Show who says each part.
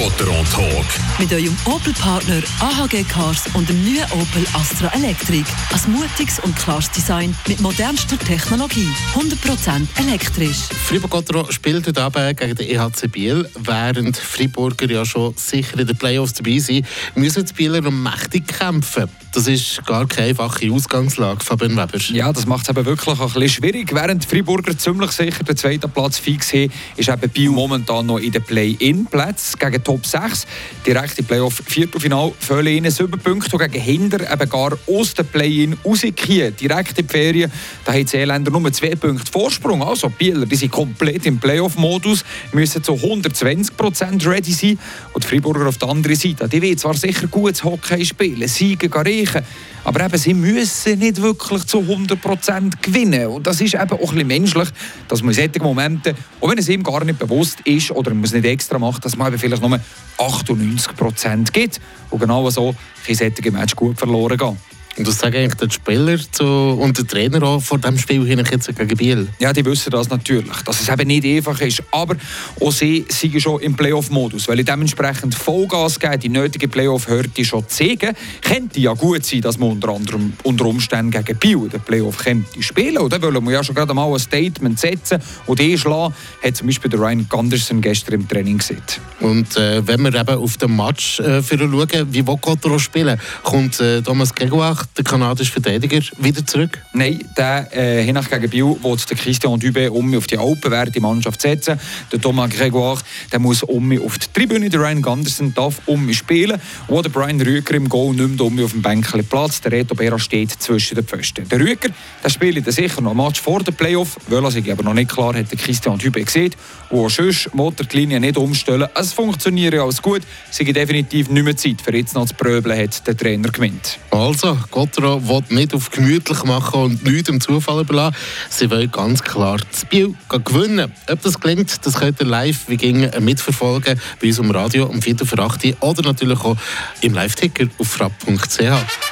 Speaker 1: Quattro Talk.
Speaker 2: Mit eurem Opel-Partner AHG Cars und dem neuen Opel Astra Electric. Ein mutiges und klares Design mit modernster Technologie. 100% elektrisch.
Speaker 3: Fribourg Quattro spielt heute Abend gegen den EHC Biel. Während Friburger ja schon sicher in den Playoffs dabei sind, müssen die Bieler um mächtig kämpfen. Das ist gar keine einfache Ausgangslage, Fabian Weber.
Speaker 4: Ja, das macht es eben wirklich ein bisschen schwierig. Während die Friburger ziemlich sicher den zweiten Platz fix haben, ist eben Biel momentan noch in den Play-In-Plätzen gegen Top 6. Direkt im Playoff-Viertelfinal fehlen ihnen sieben Punkte und gegen Hinder eben gar aus dem Play-In rausgehen. Direkt in die Ferien, da haben die Seeländer nur zwei Punkte Vorsprung. Also Bieler, die sind komplett im Playoff-Modus, müssen zu 120% ready sein. Und die Friburger auf der anderen Seite, die wollen zwar sicher gutes Hockey spielen, Siege erreichen, aber eben, sie müssen nicht wirklich zu 100% gewinnen. Und das ist eben auch ein bisschen menschlich, dass man in solchen Momenten, auch wenn es ihm gar nicht bewusst ist oder man es nicht extra macht, dass man eben vielleicht nur 98% gibt. Und genau so kann solche Match gut verloren gehen.
Speaker 3: Und das sagen eigentlich die Spieler zu, und der Trainer auch vor dem Spiel hin jetzt gegen Biel?
Speaker 4: Ja, die wissen das natürlich, dass es eben nicht einfach ist. Aber auch sie sind schon im Playoff-Modus, weil ich dementsprechend Vollgas geben, die nötige Playoff-Hürde schon zeigen. Könnte ja gut sein, dass man unter anderem unter Umständen gegen Biel den Playoff könnte spielen. Und dann wollen wir ja schon gerade mal ein Statement setzen. Und die schlagen, hat zum Beispiel der Ryan Gunderson gestern im Training gesehen.
Speaker 3: Und äh, wenn wir eben auf den Match äh, schauen, wie will Cotro spielen? Kommt äh, Thomas Gregoire der kanadische Verteidiger wieder zurück?
Speaker 4: Nein, der äh, hinach gegen Biel will der Christian Dubé um auf die Alpenwerte Mannschaft setzen. Der Thomas Gregoire der muss um auf die Tribüne. Der Ryan Gunderson darf um spielen. Und der Brian Rüger im Goal nimmt um auf dem Bänkchen Platz. Der Reto Bera steht zwischen den Pfosten. Der Rüger der spielt sicher noch ein Match vor dem Playoff. Weil er sich aber noch nicht klar hat, der Christian Dubé gesehen. Und sonst muss die Linie nicht umstellen. Es funktioniert alles gut. Es gibt definitiv nicht mehr Zeit. Für jetzt noch zu pröbeln hat der Trainer gewinnt.
Speaker 3: Also, Gotro will nicht auf gemütlich machen und nichts dem Zufall überlassen. Sie wollen ganz klar das Spiel gewinnen. Ob das gelingt, das könnt ihr live wie ging mitverfolgen bei uns im Radio um 4 vor 8 oder natürlich auch im Live-Ticker auf frapp.ch.